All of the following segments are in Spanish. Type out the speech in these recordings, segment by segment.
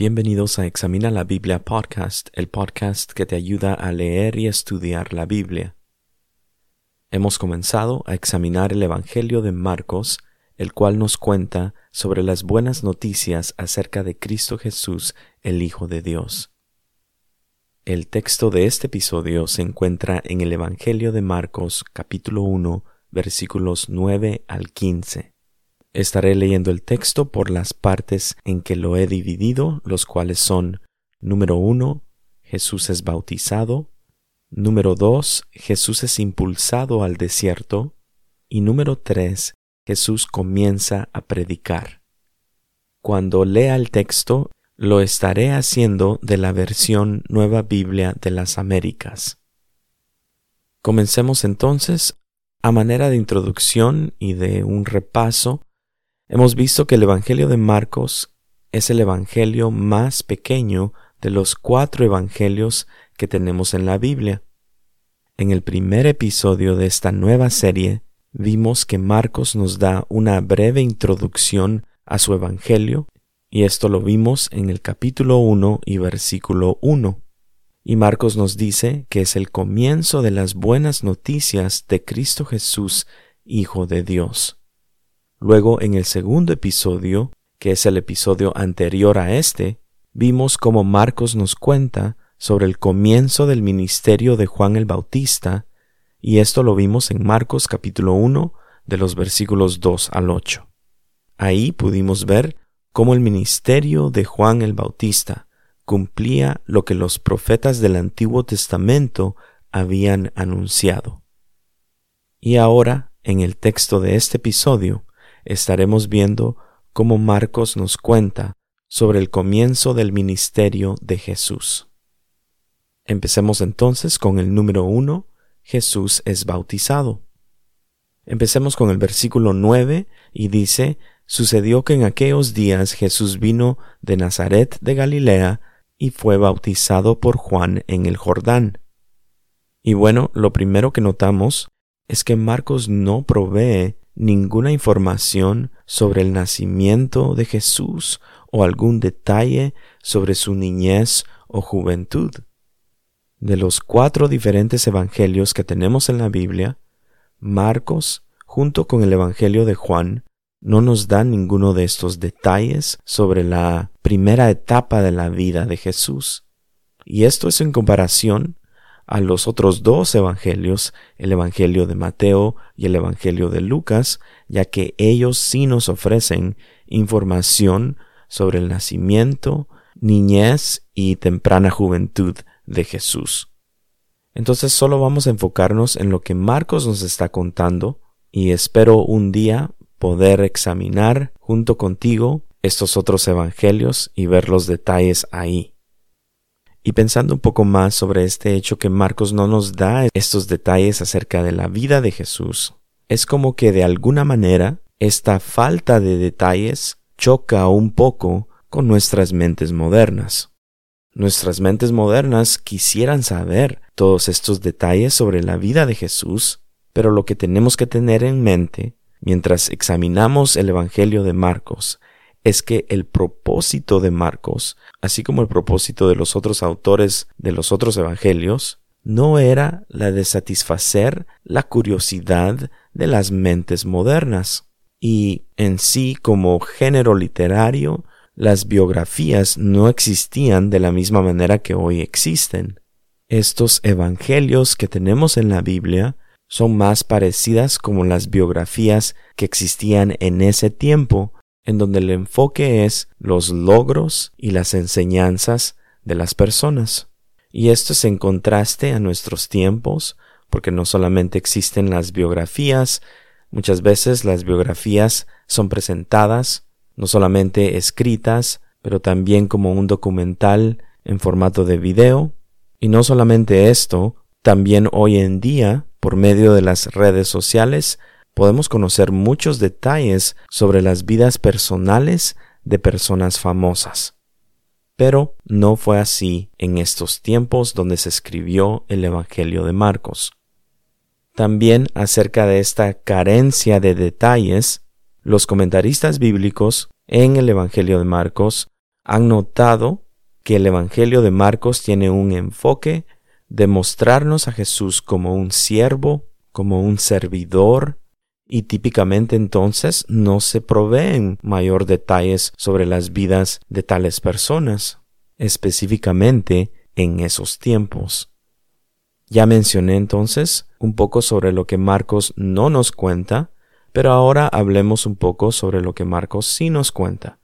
Bienvenidos a Examina la Biblia Podcast, el podcast que te ayuda a leer y estudiar la Biblia. Hemos comenzado a examinar el Evangelio de Marcos, el cual nos cuenta sobre las buenas noticias acerca de Cristo Jesús, el Hijo de Dios. El texto de este episodio se encuentra en el Evangelio de Marcos capítulo 1 versículos 9 al 15. Estaré leyendo el texto por las partes en que lo he dividido, los cuales son número uno, Jesús es bautizado, número dos, Jesús es impulsado al desierto, y número tres, Jesús comienza a predicar. Cuando lea el texto, lo estaré haciendo de la versión Nueva Biblia de las Américas. Comencemos entonces, a manera de introducción y de un repaso, Hemos visto que el Evangelio de Marcos es el Evangelio más pequeño de los cuatro Evangelios que tenemos en la Biblia. En el primer episodio de esta nueva serie vimos que Marcos nos da una breve introducción a su Evangelio, y esto lo vimos en el capítulo 1 y versículo 1. Y Marcos nos dice que es el comienzo de las buenas noticias de Cristo Jesús, Hijo de Dios. Luego, en el segundo episodio, que es el episodio anterior a este, vimos cómo Marcos nos cuenta sobre el comienzo del ministerio de Juan el Bautista, y esto lo vimos en Marcos capítulo 1 de los versículos 2 al 8. Ahí pudimos ver cómo el ministerio de Juan el Bautista cumplía lo que los profetas del Antiguo Testamento habían anunciado. Y ahora, en el texto de este episodio, estaremos viendo cómo Marcos nos cuenta sobre el comienzo del ministerio de Jesús. Empecemos entonces con el número uno, Jesús es bautizado. Empecemos con el versículo nueve y dice, Sucedió que en aquellos días Jesús vino de Nazaret de Galilea y fue bautizado por Juan en el Jordán. Y bueno, lo primero que notamos es que Marcos no provee ninguna información sobre el nacimiento de Jesús o algún detalle sobre su niñez o juventud. De los cuatro diferentes evangelios que tenemos en la Biblia, Marcos, junto con el Evangelio de Juan, no nos da ninguno de estos detalles sobre la primera etapa de la vida de Jesús. Y esto es en comparación a los otros dos evangelios, el Evangelio de Mateo y el Evangelio de Lucas, ya que ellos sí nos ofrecen información sobre el nacimiento, niñez y temprana juventud de Jesús. Entonces solo vamos a enfocarnos en lo que Marcos nos está contando y espero un día poder examinar junto contigo estos otros evangelios y ver los detalles ahí. Y pensando un poco más sobre este hecho que Marcos no nos da estos detalles acerca de la vida de Jesús, es como que de alguna manera esta falta de detalles choca un poco con nuestras mentes modernas. Nuestras mentes modernas quisieran saber todos estos detalles sobre la vida de Jesús, pero lo que tenemos que tener en mente mientras examinamos el Evangelio de Marcos es que el propósito de Marcos, así como el propósito de los otros autores de los otros evangelios, no era la de satisfacer la curiosidad de las mentes modernas. Y en sí, como género literario, las biografías no existían de la misma manera que hoy existen. Estos evangelios que tenemos en la Biblia son más parecidas como las biografías que existían en ese tiempo en donde el enfoque es los logros y las enseñanzas de las personas. Y esto es en contraste a nuestros tiempos, porque no solamente existen las biografías, muchas veces las biografías son presentadas, no solamente escritas, pero también como un documental en formato de video. Y no solamente esto, también hoy en día, por medio de las redes sociales, podemos conocer muchos detalles sobre las vidas personales de personas famosas. Pero no fue así en estos tiempos donde se escribió el Evangelio de Marcos. También acerca de esta carencia de detalles, los comentaristas bíblicos en el Evangelio de Marcos han notado que el Evangelio de Marcos tiene un enfoque de mostrarnos a Jesús como un siervo, como un servidor, y típicamente entonces no se proveen mayor detalles sobre las vidas de tales personas, específicamente en esos tiempos. Ya mencioné entonces un poco sobre lo que Marcos no nos cuenta, pero ahora hablemos un poco sobre lo que Marcos sí nos cuenta.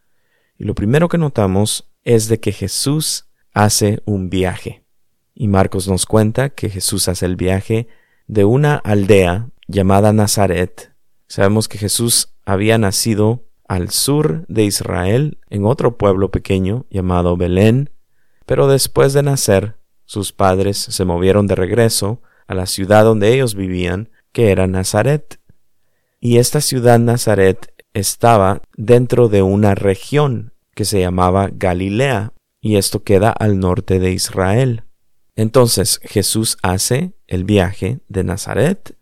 Y lo primero que notamos es de que Jesús hace un viaje. Y Marcos nos cuenta que Jesús hace el viaje de una aldea llamada Nazaret. Sabemos que Jesús había nacido al sur de Israel, en otro pueblo pequeño llamado Belén, pero después de nacer, sus padres se movieron de regreso a la ciudad donde ellos vivían, que era Nazaret. Y esta ciudad Nazaret estaba dentro de una región que se llamaba Galilea, y esto queda al norte de Israel. Entonces Jesús hace el viaje de Nazaret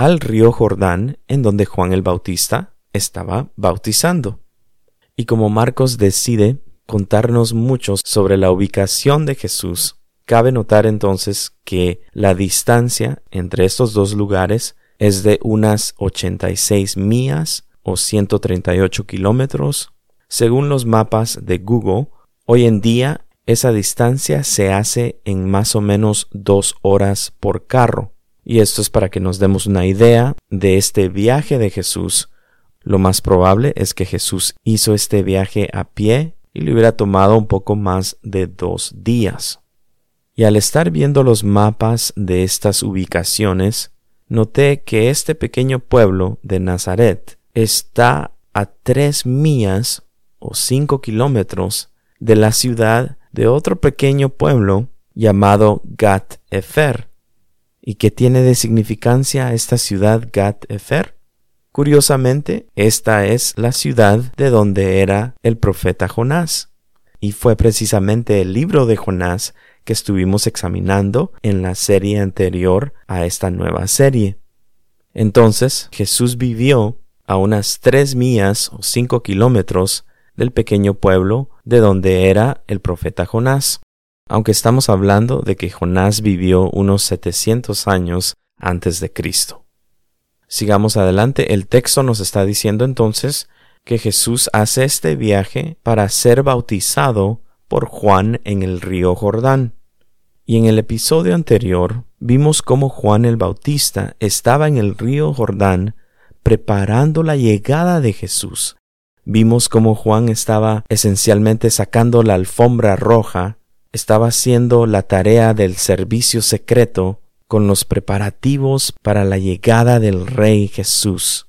al río Jordán, en donde Juan el Bautista estaba bautizando. Y como Marcos decide contarnos mucho sobre la ubicación de Jesús, cabe notar entonces que la distancia entre estos dos lugares es de unas 86 millas o 138 kilómetros. Según los mapas de Google, hoy en día esa distancia se hace en más o menos dos horas por carro. Y esto es para que nos demos una idea de este viaje de Jesús. Lo más probable es que Jesús hizo este viaje a pie y le hubiera tomado un poco más de dos días. Y al estar viendo los mapas de estas ubicaciones, noté que este pequeño pueblo de Nazaret está a tres millas o cinco kilómetros de la ciudad de otro pequeño pueblo llamado Gat Efer, ¿Y qué tiene de significancia esta ciudad Gat Efer? Curiosamente, esta es la ciudad de donde era el profeta Jonás. Y fue precisamente el libro de Jonás que estuvimos examinando en la serie anterior a esta nueva serie. Entonces Jesús vivió a unas tres millas o cinco kilómetros del pequeño pueblo de donde era el profeta Jonás aunque estamos hablando de que Jonás vivió unos 700 años antes de Cristo. Sigamos adelante, el texto nos está diciendo entonces que Jesús hace este viaje para ser bautizado por Juan en el río Jordán. Y en el episodio anterior vimos cómo Juan el Bautista estaba en el río Jordán preparando la llegada de Jesús. Vimos cómo Juan estaba esencialmente sacando la alfombra roja estaba haciendo la tarea del servicio secreto con los preparativos para la llegada del Rey Jesús.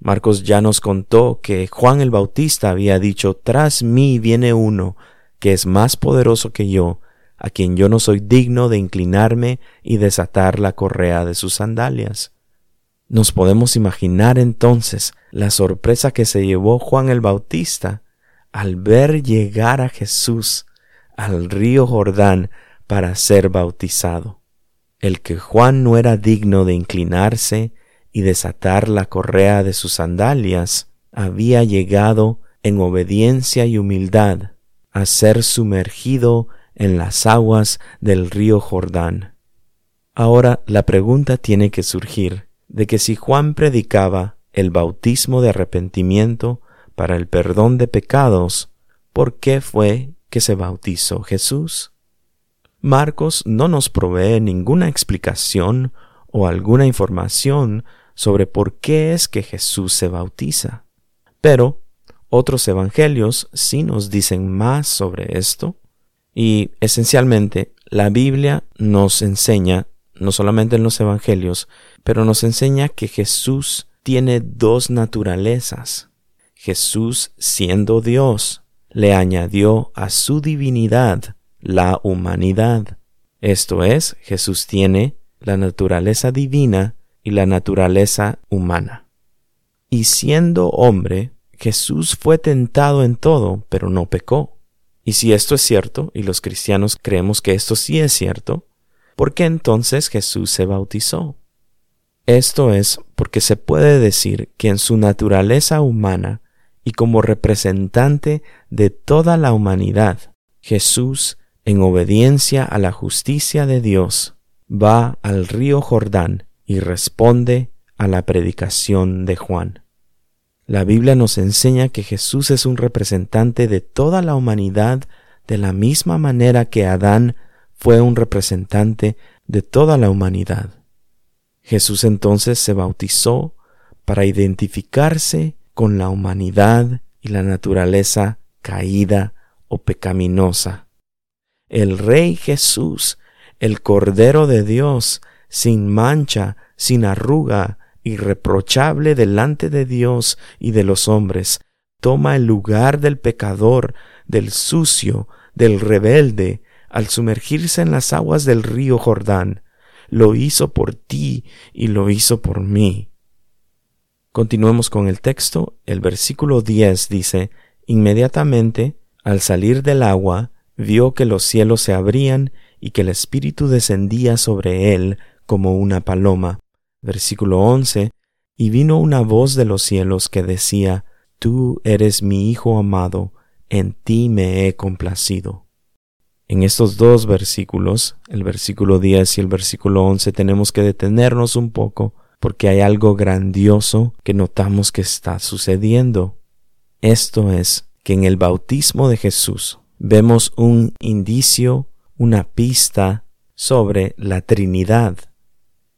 Marcos ya nos contó que Juan el Bautista había dicho, Tras mí viene uno que es más poderoso que yo, a quien yo no soy digno de inclinarme y desatar la correa de sus sandalias. Nos podemos imaginar entonces la sorpresa que se llevó Juan el Bautista al ver llegar a Jesús al río Jordán para ser bautizado. El que Juan no era digno de inclinarse y desatar la correa de sus sandalias, había llegado en obediencia y humildad a ser sumergido en las aguas del río Jordán. Ahora la pregunta tiene que surgir de que si Juan predicaba el bautismo de arrepentimiento para el perdón de pecados, ¿por qué fue que se bautizó Jesús. Marcos no nos provee ninguna explicación o alguna información sobre por qué es que Jesús se bautiza. Pero otros evangelios sí nos dicen más sobre esto y esencialmente la Biblia nos enseña, no solamente en los evangelios, pero nos enseña que Jesús tiene dos naturalezas. Jesús siendo Dios le añadió a su divinidad la humanidad. Esto es, Jesús tiene la naturaleza divina y la naturaleza humana. Y siendo hombre, Jesús fue tentado en todo, pero no pecó. Y si esto es cierto, y los cristianos creemos que esto sí es cierto, ¿por qué entonces Jesús se bautizó? Esto es porque se puede decir que en su naturaleza humana y como representante de toda la humanidad. Jesús, en obediencia a la justicia de Dios, va al río Jordán y responde a la predicación de Juan. La Biblia nos enseña que Jesús es un representante de toda la humanidad de la misma manera que Adán fue un representante de toda la humanidad. Jesús entonces se bautizó para identificarse con la humanidad y la naturaleza caída o pecaminosa. El Rey Jesús, el Cordero de Dios, sin mancha, sin arruga, irreprochable delante de Dios y de los hombres, toma el lugar del pecador, del sucio, del rebelde, al sumergirse en las aguas del río Jordán. Lo hizo por ti y lo hizo por mí. Continuemos con el texto. El versículo 10 dice, Inmediatamente, al salir del agua, vio que los cielos se abrían y que el Espíritu descendía sobre él como una paloma. Versículo 11. Y vino una voz de los cielos que decía, Tú eres mi Hijo amado, en ti me he complacido. En estos dos versículos, el versículo 10 y el versículo 11, tenemos que detenernos un poco porque hay algo grandioso que notamos que está sucediendo. Esto es que en el bautismo de Jesús vemos un indicio, una pista sobre la Trinidad.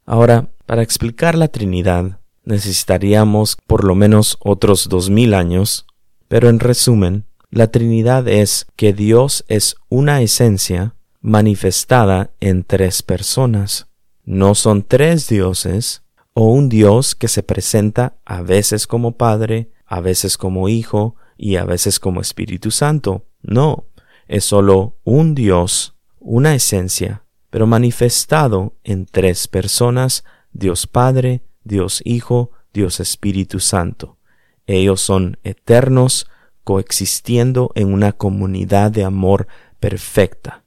Ahora, para explicar la Trinidad, necesitaríamos por lo menos otros dos mil años, pero en resumen, la Trinidad es que Dios es una esencia manifestada en tres personas. No son tres dioses, o un Dios que se presenta a veces como Padre, a veces como Hijo y a veces como Espíritu Santo. No, es solo un Dios, una esencia, pero manifestado en tres personas, Dios Padre, Dios Hijo, Dios Espíritu Santo. Ellos son eternos, coexistiendo en una comunidad de amor perfecta.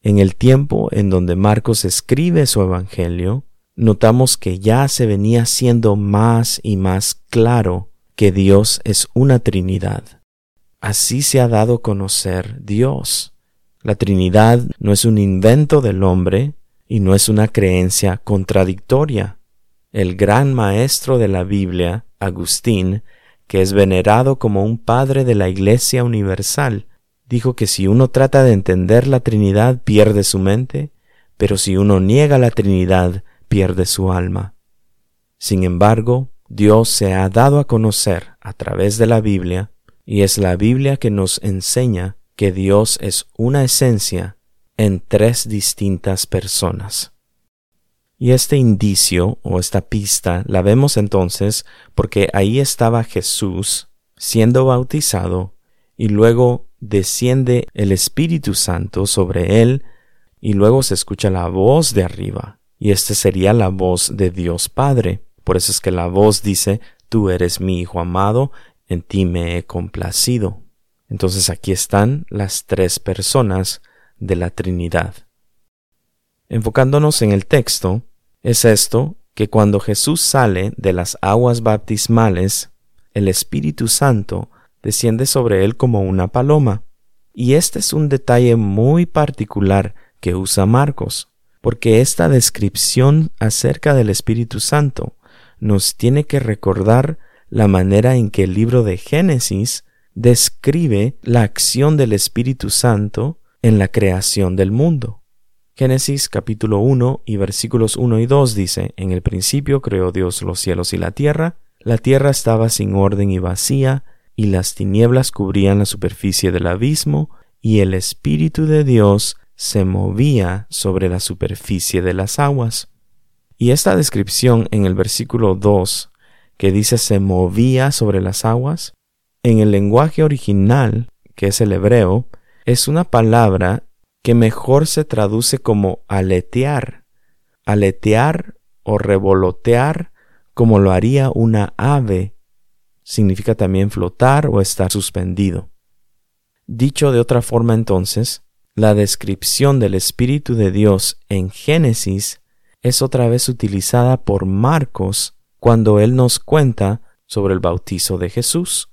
En el tiempo en donde Marcos escribe su Evangelio, notamos que ya se venía siendo más y más claro que Dios es una Trinidad. Así se ha dado conocer Dios. La Trinidad no es un invento del hombre y no es una creencia contradictoria. El gran maestro de la Biblia, Agustín, que es venerado como un padre de la Iglesia Universal, dijo que si uno trata de entender la Trinidad pierde su mente, pero si uno niega la Trinidad pierde su alma. Sin embargo, Dios se ha dado a conocer a través de la Biblia, y es la Biblia que nos enseña que Dios es una esencia en tres distintas personas. Y este indicio o esta pista la vemos entonces porque ahí estaba Jesús siendo bautizado y luego desciende el Espíritu Santo sobre él y luego se escucha la voz de arriba y esta sería la voz de Dios Padre. Por eso es que la voz dice, tú eres mi Hijo amado, en ti me he complacido. Entonces aquí están las tres personas de la Trinidad. Enfocándonos en el texto, es esto que cuando Jesús sale de las aguas baptismales, el Espíritu Santo desciende sobre él como una paloma. Y este es un detalle muy particular que usa Marcos, porque esta descripción acerca del Espíritu Santo nos tiene que recordar la manera en que el libro de Génesis describe la acción del Espíritu Santo en la creación del mundo. Génesis capítulo 1 y versículos 1 y 2 dice, En el principio creó Dios los cielos y la tierra, la tierra estaba sin orden y vacía, y las tinieblas cubrían la superficie del abismo, y el Espíritu de Dios se movía sobre la superficie de las aguas. Y esta descripción en el versículo 2, que dice se movía sobre las aguas, en el lenguaje original, que es el hebreo, es una palabra que mejor se traduce como aletear, aletear o revolotear como lo haría una ave. Significa también flotar o estar suspendido. Dicho de otra forma entonces, la descripción del Espíritu de Dios en Génesis es otra vez utilizada por Marcos cuando él nos cuenta sobre el bautizo de Jesús.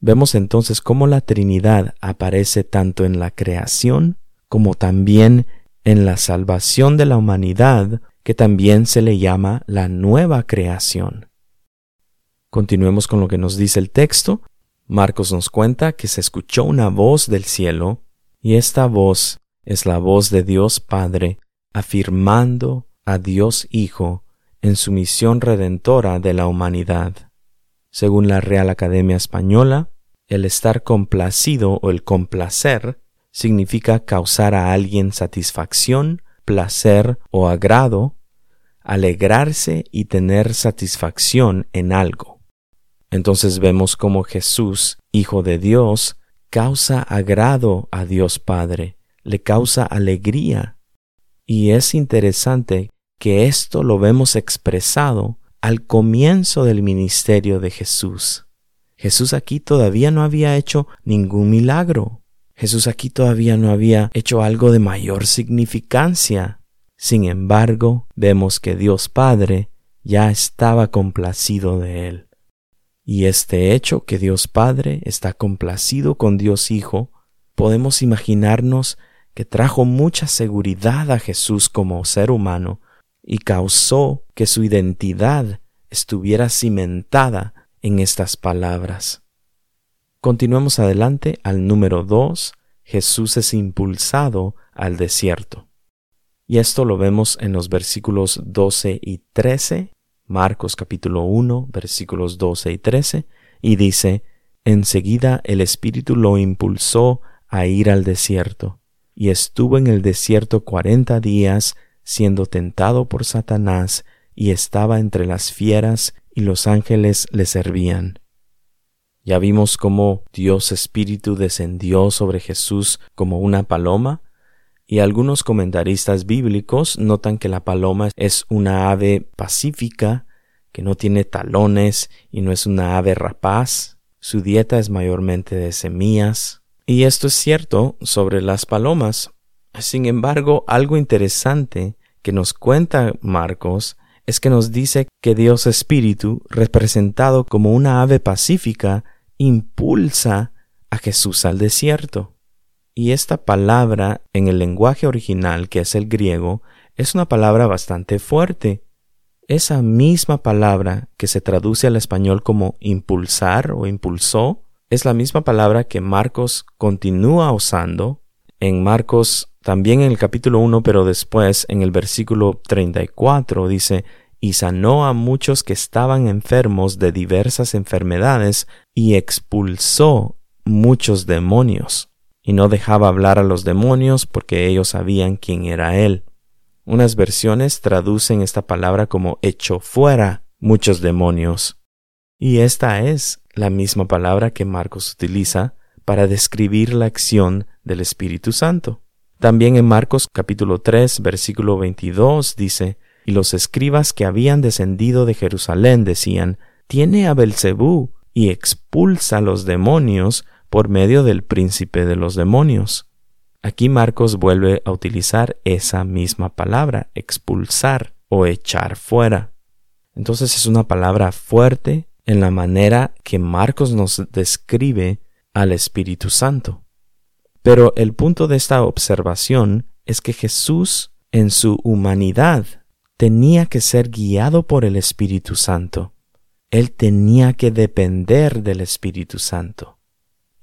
vemos entonces cómo la Trinidad aparece tanto en la creación como también en la salvación de la humanidad, que también se le llama la nueva creación. Continuemos con lo que nos dice el texto. Marcos nos cuenta que se escuchó una voz del cielo, y esta voz es la voz de Dios Padre, afirmando a Dios Hijo en su misión redentora de la humanidad. Según la Real Academia Española, el estar complacido o el complacer significa causar a alguien satisfacción, placer o agrado, alegrarse y tener satisfacción en algo. Entonces vemos cómo Jesús, Hijo de Dios, causa agrado a Dios Padre, le causa alegría. Y es interesante que esto lo vemos expresado al comienzo del ministerio de Jesús. Jesús aquí todavía no había hecho ningún milagro. Jesús aquí todavía no había hecho algo de mayor significancia. Sin embargo, vemos que Dios Padre ya estaba complacido de él. Y este hecho que Dios Padre está complacido con Dios Hijo, podemos imaginarnos que trajo mucha seguridad a Jesús como ser humano y causó que su identidad estuviera cimentada en estas palabras. Continuemos adelante al número 2, Jesús es impulsado al desierto. Y esto lo vemos en los versículos 12 y 13, Marcos capítulo 1, versículos 12 y 13, y dice, Enseguida el Espíritu lo impulsó a ir al desierto, y estuvo en el desierto cuarenta días siendo tentado por Satanás, y estaba entre las fieras, y los ángeles le servían. Ya vimos cómo Dios Espíritu descendió sobre Jesús como una paloma, y algunos comentaristas bíblicos notan que la paloma es una ave pacífica, que no tiene talones y no es una ave rapaz. Su dieta es mayormente de semillas. Y esto es cierto sobre las palomas. Sin embargo, algo interesante que nos cuenta Marcos es que nos dice que Dios Espíritu, representado como una ave pacífica, impulsa a Jesús al desierto. Y esta palabra en el lenguaje original, que es el griego, es una palabra bastante fuerte. Esa misma palabra que se traduce al español como impulsar o impulsó, es la misma palabra que Marcos continúa usando en Marcos también en el capítulo 1, pero después en el versículo 34 dice, y sanó a muchos que estaban enfermos de diversas enfermedades y expulsó muchos demonios. Y no dejaba hablar a los demonios porque ellos sabían quién era él. Unas versiones traducen esta palabra como echó fuera muchos demonios. Y esta es la misma palabra que Marcos utiliza para describir la acción del Espíritu Santo. También en Marcos capítulo 3 versículo 22 dice, y los escribas que habían descendido de Jerusalén decían, tiene a Belcebú y expulsa a los demonios por medio del príncipe de los demonios. Aquí Marcos vuelve a utilizar esa misma palabra, expulsar o echar fuera. Entonces es una palabra fuerte en la manera que Marcos nos describe al Espíritu Santo. Pero el punto de esta observación es que Jesús en su humanidad tenía que ser guiado por el Espíritu Santo. Él tenía que depender del Espíritu Santo.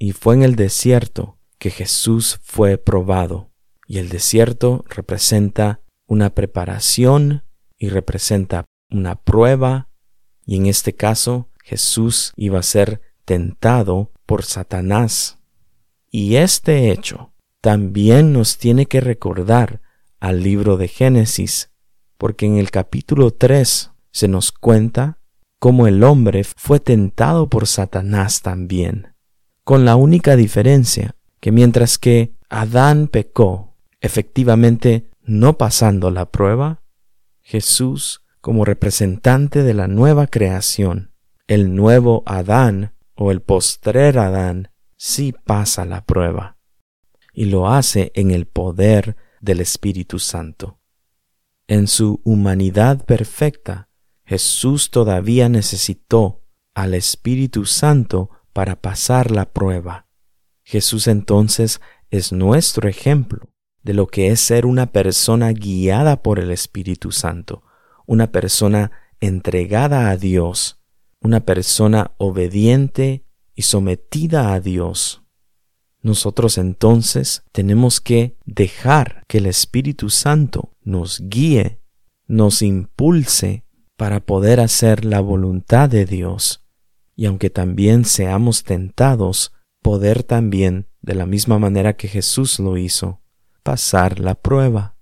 Y fue en el desierto que Jesús fue probado. Y el desierto representa una preparación y representa una prueba. Y en este caso Jesús iba a ser tentado por Satanás. Y este hecho también nos tiene que recordar al libro de Génesis porque en el capítulo 3 se nos cuenta cómo el hombre fue tentado por Satanás también, con la única diferencia que mientras que Adán pecó, efectivamente no pasando la prueba, Jesús, como representante de la nueva creación, el nuevo Adán o el postrer Adán, sí pasa la prueba, y lo hace en el poder del Espíritu Santo. En su humanidad perfecta, Jesús todavía necesitó al Espíritu Santo para pasar la prueba. Jesús entonces es nuestro ejemplo de lo que es ser una persona guiada por el Espíritu Santo, una persona entregada a Dios, una persona obediente y sometida a Dios. Nosotros entonces tenemos que dejar que el Espíritu Santo nos guíe, nos impulse para poder hacer la voluntad de Dios. Y aunque también seamos tentados, poder también, de la misma manera que Jesús lo hizo, pasar la prueba.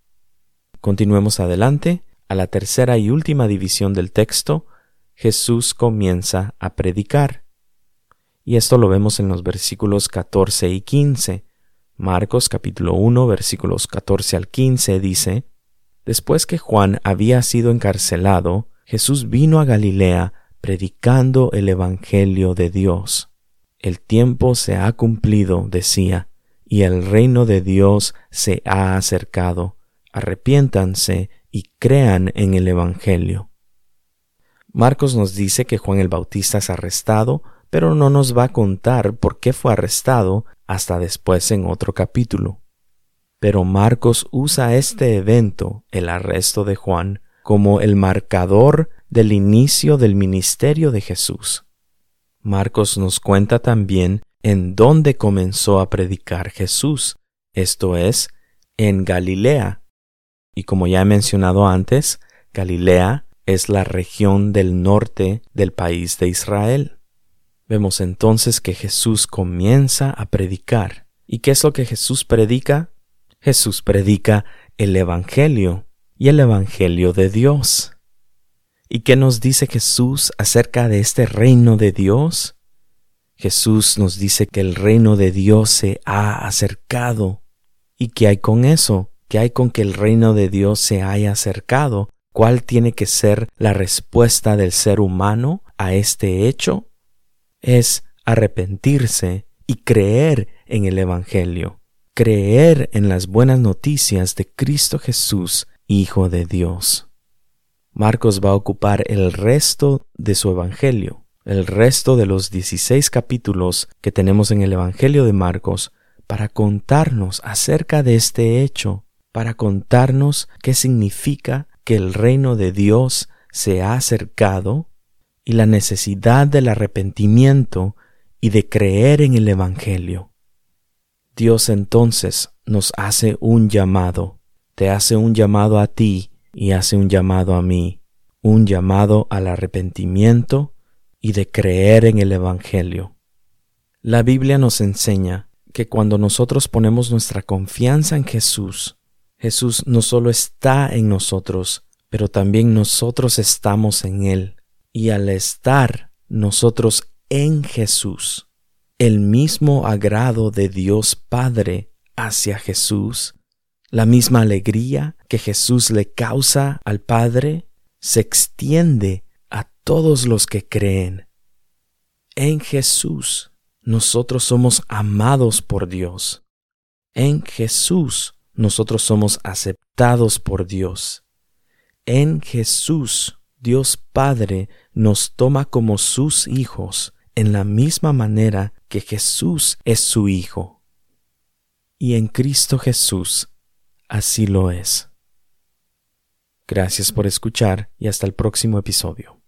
Continuemos adelante. A la tercera y última división del texto, Jesús comienza a predicar. Y esto lo vemos en los versículos 14 y 15. Marcos capítulo 1 versículos 14 al 15 dice, Después que Juan había sido encarcelado, Jesús vino a Galilea predicando el Evangelio de Dios. El tiempo se ha cumplido, decía, y el reino de Dios se ha acercado. Arrepiéntanse y crean en el Evangelio. Marcos nos dice que Juan el Bautista es arrestado, pero no nos va a contar por qué fue arrestado hasta después en otro capítulo. Pero Marcos usa este evento, el arresto de Juan, como el marcador del inicio del ministerio de Jesús. Marcos nos cuenta también en dónde comenzó a predicar Jesús, esto es, en Galilea. Y como ya he mencionado antes, Galilea es la región del norte del país de Israel. Vemos entonces que Jesús comienza a predicar. ¿Y qué es lo que Jesús predica? Jesús predica el Evangelio y el Evangelio de Dios. ¿Y qué nos dice Jesús acerca de este reino de Dios? Jesús nos dice que el reino de Dios se ha acercado. ¿Y qué hay con eso? ¿Qué hay con que el reino de Dios se haya acercado? ¿Cuál tiene que ser la respuesta del ser humano a este hecho? Es arrepentirse y creer en el Evangelio, creer en las buenas noticias de Cristo Jesús, Hijo de Dios. Marcos va a ocupar el resto de su Evangelio, el resto de los 16 capítulos que tenemos en el Evangelio de Marcos, para contarnos acerca de este hecho, para contarnos qué significa que el reino de Dios se ha acercado y la necesidad del arrepentimiento y de creer en el Evangelio. Dios entonces nos hace un llamado, te hace un llamado a ti y hace un llamado a mí, un llamado al arrepentimiento y de creer en el Evangelio. La Biblia nos enseña que cuando nosotros ponemos nuestra confianza en Jesús, Jesús no solo está en nosotros, pero también nosotros estamos en Él. Y al estar nosotros en Jesús, el mismo agrado de Dios Padre hacia Jesús, la misma alegría que Jesús le causa al Padre, se extiende a todos los que creen. En Jesús nosotros somos amados por Dios. En Jesús nosotros somos aceptados por Dios. En Jesús, Dios Padre nos toma como sus hijos en la misma manera que Jesús es su Hijo. Y en Cristo Jesús así lo es. Gracias por escuchar y hasta el próximo episodio.